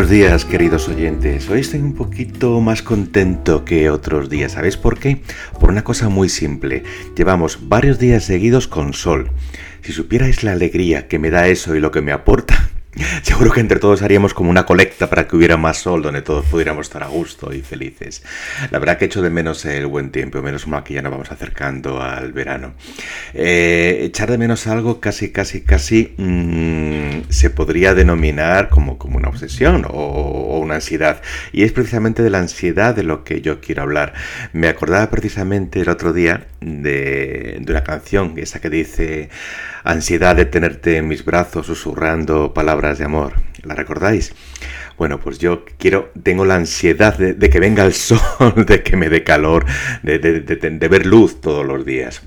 Buenos días, queridos oyentes. Hoy estoy un poquito más contento que otros días. ¿Sabéis por qué? Por una cosa muy simple. Llevamos varios días seguidos con sol. Si supierais la alegría que me da eso y lo que me aporta, Seguro que entre todos haríamos como una colecta para que hubiera más sol donde todos pudiéramos estar a gusto y felices. La verdad que echo de menos el buen tiempo, menos mal que ya nos vamos acercando al verano. Eh, echar de menos algo casi, casi, casi mm, se podría denominar como, como una obsesión o, una ansiedad. Y es precisamente de la ansiedad de lo que yo quiero hablar. Me acordaba precisamente el otro día de, de una canción, esa que dice ansiedad de tenerte en mis brazos susurrando palabras de amor. ¿La recordáis? Bueno, pues yo quiero, tengo la ansiedad de, que venga el sol, de que me dé calor, de, ver luz todos los días.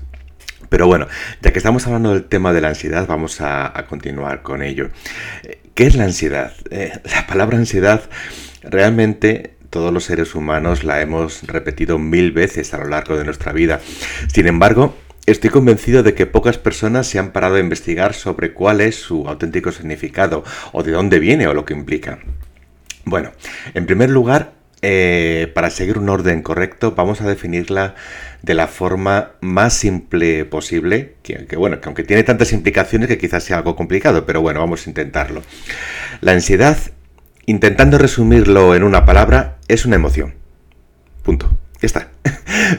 Pero bueno, ya que estamos hablando del tema de la ansiedad, vamos a, continuar con ello. ¿Qué es la ansiedad? Eh, la palabra ansiedad realmente todos los seres humanos la hemos repetido mil veces a lo largo de nuestra vida. Sin embargo, Estoy convencido de que pocas personas se han parado a investigar sobre cuál es su auténtico significado o de dónde viene o lo que implica. Bueno, en primer lugar, eh, para seguir un orden correcto, vamos a definirla de la forma más simple posible, que, que, bueno, que aunque tiene tantas implicaciones que quizás sea algo complicado, pero bueno, vamos a intentarlo. La ansiedad, intentando resumirlo en una palabra, es una emoción. Punto está.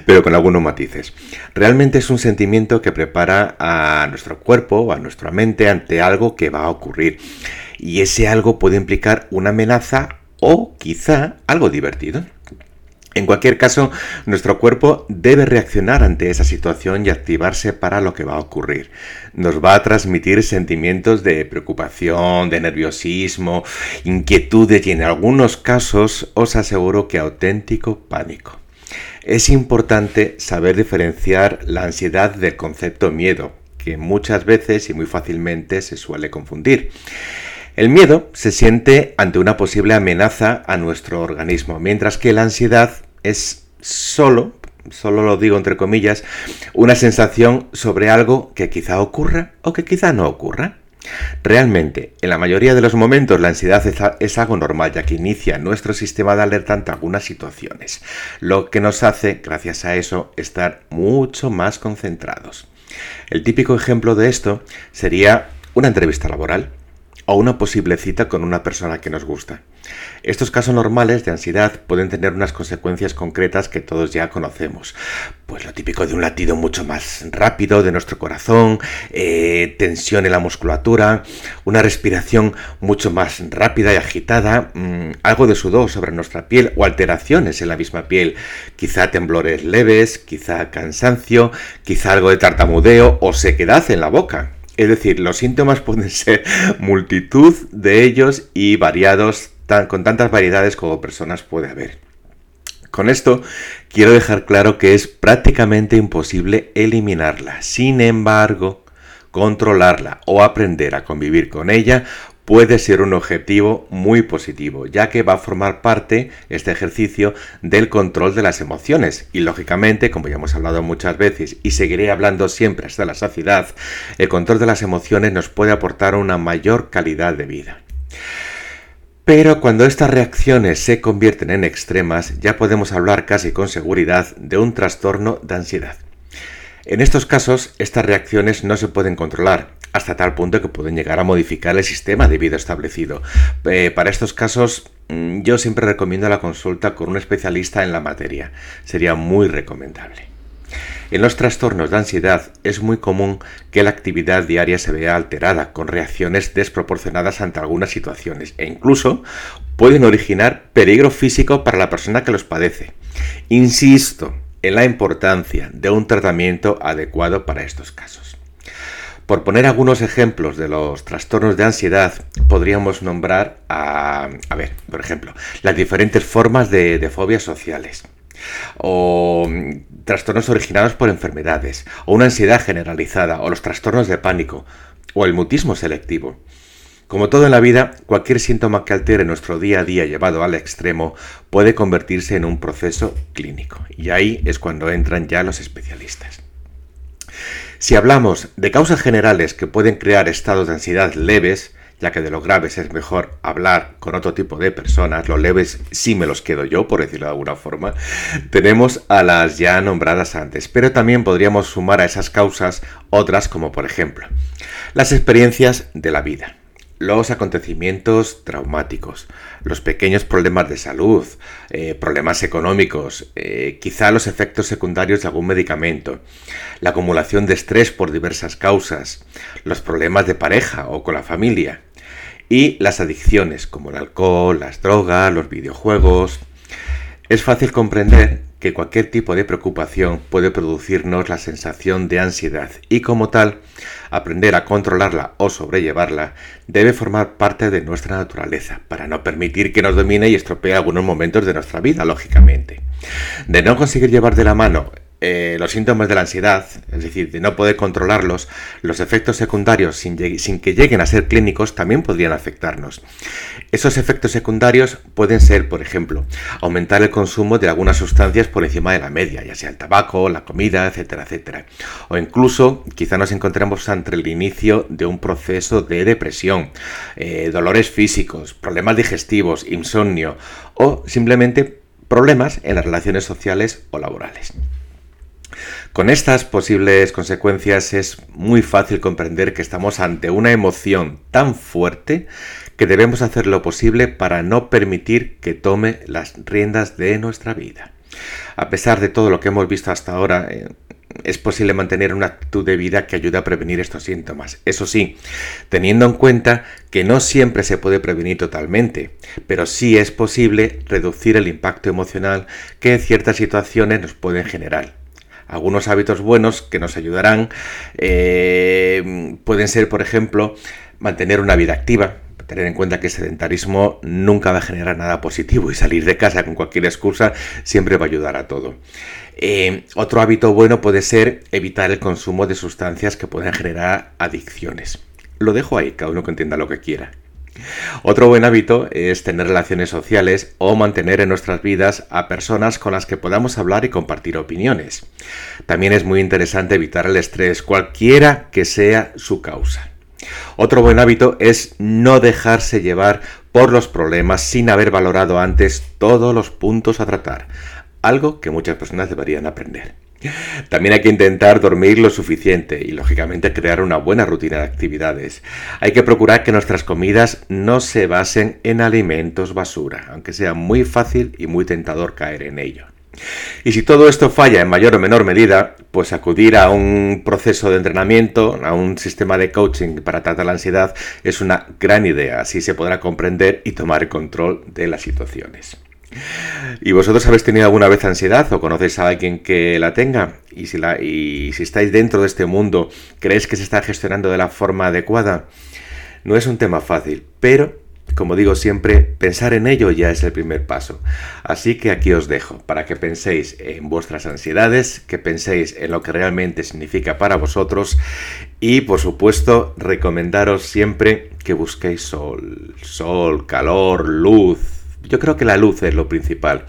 Pero con algunos matices. Realmente es un sentimiento que prepara a nuestro cuerpo a nuestra mente ante algo que va a ocurrir. Y ese algo puede implicar una amenaza o quizá algo divertido. En cualquier caso, nuestro cuerpo debe reaccionar ante esa situación y activarse para lo que va a ocurrir. Nos va a transmitir sentimientos de preocupación, de nerviosismo, inquietudes y en algunos casos os aseguro que auténtico pánico. Es importante saber diferenciar la ansiedad del concepto miedo, que muchas veces y muy fácilmente se suele confundir. El miedo se siente ante una posible amenaza a nuestro organismo, mientras que la ansiedad es solo, solo lo digo entre comillas, una sensación sobre algo que quizá ocurra o que quizá no ocurra. Realmente, en la mayoría de los momentos la ansiedad es, algo normal ya que inicia nuestro sistema de alerta ante algunas situaciones, lo que nos hace, gracias a eso, estar mucho más concentrados. El típico ejemplo de esto sería una entrevista laboral o una posible cita con una persona que nos gusta. Estos casos normales de ansiedad pueden tener unas consecuencias concretas que todos ya conocemos. Pues lo típico de un latido mucho más rápido de nuestro corazón, eh, tensión en la musculatura, una respiración mucho más rápida y agitada, mm, algo de sudor sobre nuestra piel o alteraciones en la misma piel, quizá temblores leves, quizá cansancio, quizá algo de tartamudeo o sequedad en la boca. Es decir, los síntomas pueden ser multitud de ellos y variados con tantas variedades como personas puede haber. Con esto quiero dejar claro que es prácticamente imposible eliminarla. Sin embargo, controlarla o aprender a convivir con ella puede ser un objetivo muy positivo, ya que va a formar parte, este ejercicio, del control de las emociones. Y lógicamente, como ya hemos hablado muchas veces y seguiré hablando siempre hasta la saciedad, el control de las emociones nos puede aportar una mayor calidad de vida. Pero cuando estas reacciones se convierten en extremas, ya podemos hablar casi con seguridad de un trastorno de ansiedad. En estos casos, estas reacciones no se pueden controlar, hasta tal punto que pueden llegar a modificar el sistema de vida establecido. Eh, para estos casos, mm, yo siempre recomiendo la consulta con un especialista en la materia. Sería muy recomendable. En los trastornos de ansiedad es muy común que la actividad diaria se vea alterada, con reacciones desproporcionadas ante algunas situaciones e incluso pueden originar peligro físico para la persona que los padece. Insisto en la importancia de un tratamiento adecuado para estos casos. Por poner algunos ejemplos de los trastornos de ansiedad, podríamos nombrar a, a ver, por ejemplo, las diferentes formas de, de fobias sociales o mm, trastornos originados por enfermedades, o una ansiedad generalizada, o los trastornos de pánico, o el mutismo selectivo. Como todo en la vida, cualquier síntoma que altere nuestro día a día llevado al extremo puede convertirse en un proceso clínico. Y ahí es cuando entran ya los especialistas. Si hablamos de causas generales que pueden crear estados de ansiedad leves, ya que de los graves es mejor hablar con otro tipo de personas, los leves sí me los quedo yo, por decirlo de alguna forma, tenemos a las ya nombradas antes, pero también podríamos sumar a esas causas otras como por ejemplo las experiencias de la vida los acontecimientos traumáticos, los pequeños problemas de salud, eh, problemas económicos, eh, quizá los efectos secundarios de algún medicamento, la acumulación de estrés por diversas causas, los problemas de pareja o con la familia, y las adicciones como el alcohol, las drogas, los videojuegos. Es fácil comprender que cualquier tipo de preocupación puede producirnos la sensación de ansiedad y como tal, aprender a controlarla o sobrellevarla debe formar parte de nuestra naturaleza para no permitir que nos domine y estropee algunos momentos de nuestra vida, lógicamente. De no conseguir llevar de la mano eh, los síntomas de la ansiedad, es decir, de no poder controlarlos, los efectos secundarios sin, que lleguen a ser clínicos también podrían afectarnos. Esos efectos secundarios pueden ser, por ejemplo, aumentar el consumo de algunas sustancias por encima de la media, ya sea el tabaco, la comida, etcétera, etcétera. O incluso quizá nos encontremos ante el inicio de un proceso de depresión, eh, dolores físicos, problemas digestivos, insomnio o simplemente problemas en las relaciones sociales o laborales. Con estas posibles consecuencias es muy fácil comprender que estamos ante una emoción tan fuerte que debemos hacer lo posible para no permitir que tome las riendas de nuestra vida. A pesar de todo lo que hemos visto hasta ahora, eh, es posible mantener una actitud de vida que ayude a prevenir estos síntomas. Eso sí, teniendo en cuenta que no siempre se puede prevenir totalmente, pero sí es posible reducir el impacto emocional que ciertas situaciones nos pueden generar algunos hábitos buenos que nos ayudarán eh, pueden ser, por ejemplo, mantener una vida activa, tener en cuenta que el sedentarismo nunca va a generar nada positivo y salir de casa con cualquier excusa siempre va a ayudar a todo. Eh, otro hábito bueno puede ser evitar el consumo de sustancias que puedan generar adicciones. Lo dejo ahí, cada uno que entienda lo que quiera. Otro buen hábito es tener relaciones sociales o mantener en nuestras vidas a personas con las que podamos hablar y compartir opiniones. También es muy interesante evitar el estrés, cualquiera que sea su causa. Otro buen hábito es no dejarse llevar por los problemas sin haber valorado antes todos los puntos a tratar, algo que muchas personas deberían aprender. También hay que intentar dormir lo suficiente y lógicamente crear una buena rutina de actividades. Hay que procurar que nuestras comidas no se basen en alimentos basura, aunque sea muy fácil y muy tentador caer en ello. Y si todo esto falla en mayor o menor medida, pues acudir a un proceso de entrenamiento, a un sistema de coaching para tratar la ansiedad es una gran idea, así se podrá comprender y tomar control de las situaciones. ¿Y vosotros habéis tenido alguna vez ansiedad o conocéis a alguien que la tenga? Y si, y si estáis dentro de este mundo, ¿creéis que se está gestionando de la forma adecuada? No es un tema fácil, pero como digo siempre, pensar en ello ya es el primer paso. Así que aquí os dejo para que penséis en vuestras ansiedades, que penséis en lo que realmente significa para vosotros y por supuesto recomendaros siempre que busquéis sol, sol, calor, luz, yo creo que la luz es lo principal.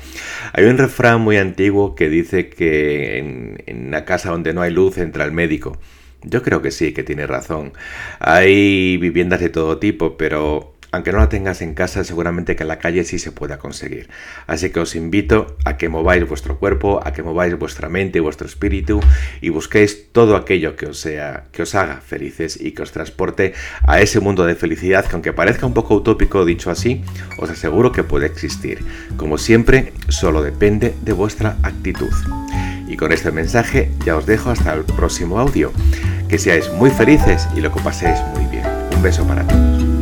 Hay un refrán muy antiguo que dice que en, una casa donde no hay luz entra el médico. Yo creo que sí, que tiene razón. Hay viviendas de todo tipo, pero aunque no la tengas en casa, seguramente que en la calle sí se pueda conseguir. Así que os invito a que mováis vuestro cuerpo, a que mováis vuestra mente vuestro espíritu y busquéis todo aquello que os sea, que os haga felices y que os transporte a ese mundo de felicidad que aunque parezca un poco utópico dicho así, os aseguro que puede existir. Como siempre, solo depende de vuestra actitud. Y con este mensaje ya os dejo hasta el próximo audio. Que seáis muy felices y lo que paséis muy bien. Un beso para todos.